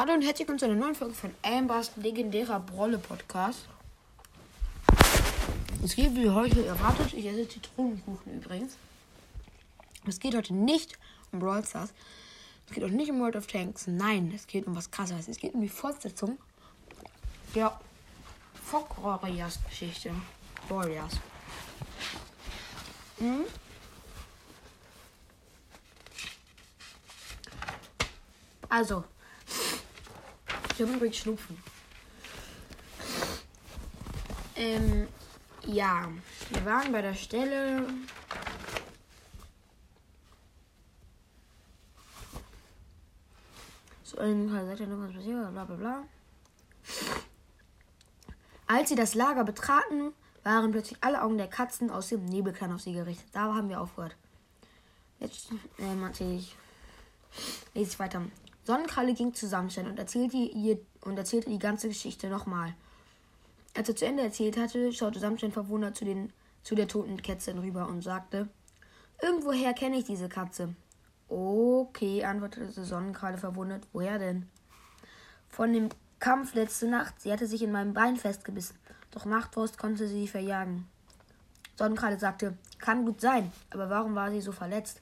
Hallo und herzlich willkommen zu einer neuen Folge von Ambers legendärer Brolle Podcast. Es geht wie heute erwartet. Ich esse Zitronenkuchen übrigens. Es geht heute nicht um Brawl Stars. Es geht auch nicht um World of Tanks. Nein, es geht um was krasses. Es geht um die Fortsetzung der Fog Warriors Geschichte. Warriors. Mhm. Also, habe übrigens Schnupfen. Ähm, ja, wir waren bei der Stelle. So, in seid ihr noch was passiert, bla bla bla. Als sie das Lager betraten, waren plötzlich alle Augen der Katzen aus dem Nebelkern auf sie gerichtet. Da haben wir aufgehört. Jetzt erzähle ich. Lese ich weiter. Sonnenkralle ging zu Sandstein und erzählte, ihr, und erzählte die ganze Geschichte nochmal. Als er zu Ende erzählt hatte, schaute Sandstein verwundert zu, den, zu der toten Kätzchen rüber und sagte: Irgendwoher kenne ich diese Katze. Okay, antwortete Sonnenkralle verwundert. Woher denn? Von dem Kampf letzte Nacht. Sie hatte sich in meinem Bein festgebissen. Doch Nachtfrost konnte sie verjagen. Sonnenkralle sagte: Kann gut sein, aber warum war sie so verletzt?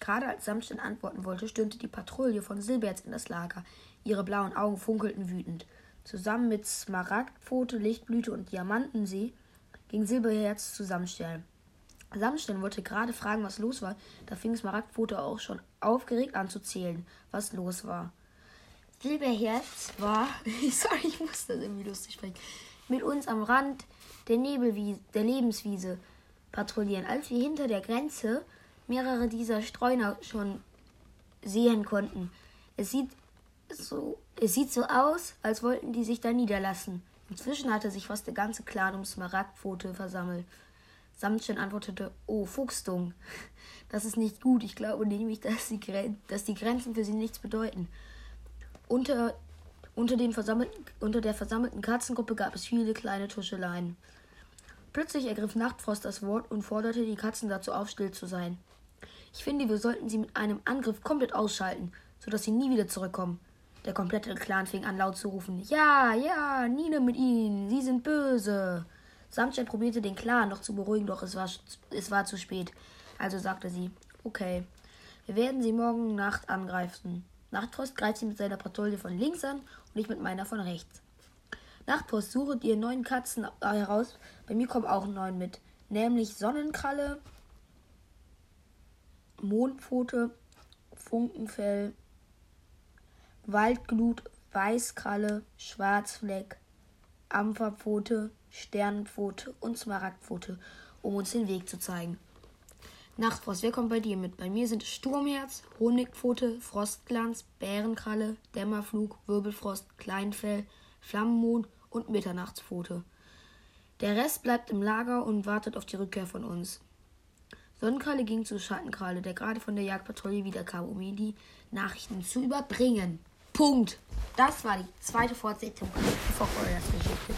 Gerade als Samstein antworten wollte, stürmte die Patrouille von Silberts in das Lager. Ihre blauen Augen funkelten wütend. Zusammen mit Smaragdpfote, Lichtblüte und Diamantensee ging Silberherz zu Samstern. Samstern wollte gerade fragen, was los war, da fing Smaragdpfote auch schon aufgeregt an zu zählen, was los war. Silberherz war, sorry, ich muss das irgendwie lustig sprechen, mit uns am Rand der Nebelwiese, der Lebenswiese patrouillieren. Als wir hinter der Grenze mehrere dieser Streuner schon sehen konnten. Es sieht so, es sieht so aus, als wollten die sich da niederlassen. Inzwischen hatte sich fast der ganze Clan um Smaragdpfote versammelt. Samtchen antwortete, oh, Fuchsdung. Das ist nicht gut. Ich glaube nämlich, dass die, dass die Grenzen für sie nichts bedeuten. Unter, unter, den versammelten, unter der versammelten Katzengruppe gab es viele kleine Tuscheleien. Plötzlich ergriff Nachtfrost das Wort und forderte die Katzen dazu auf, still zu sein. Ich finde, wir sollten sie mit einem Angriff komplett ausschalten, sodass sie nie wieder zurückkommen. Der komplette Clan fing an laut zu rufen. Ja, ja, nieder mit ihnen, sie sind böse. Samstein probierte den Clan noch zu beruhigen, doch es war, es war zu spät. Also sagte sie, okay, wir werden sie morgen Nacht angreifen. Nachtfrost greift sie mit seiner Patrouille von links an und ich mit meiner von rechts. Nachtpost, suche dir neun Katzen heraus. Bei mir kommen auch neun mit. Nämlich Sonnenkralle, Mondpfote, Funkenfell, Waldglut, Weißkralle, Schwarzfleck, Ampferpfote, Sternpfote und Smaragdpfote, um uns den Weg zu zeigen. Nachtfrost, wer kommt bei dir mit? Bei mir sind es Sturmherz, Honigpfote, Frostglanz, Bärenkralle, Dämmerflug, Wirbelfrost, Kleinfell, Flammenmond und Mitternachtspfote. Der Rest bleibt im Lager und wartet auf die Rückkehr von uns. Sonnenkralle ging zu Schattenkralle, der gerade von der Jagdpatrouille wiederkam, um ihm die Nachrichten zu überbringen. Punkt. Das war die zweite Fortsetzung von Fog Warriors Geschichte.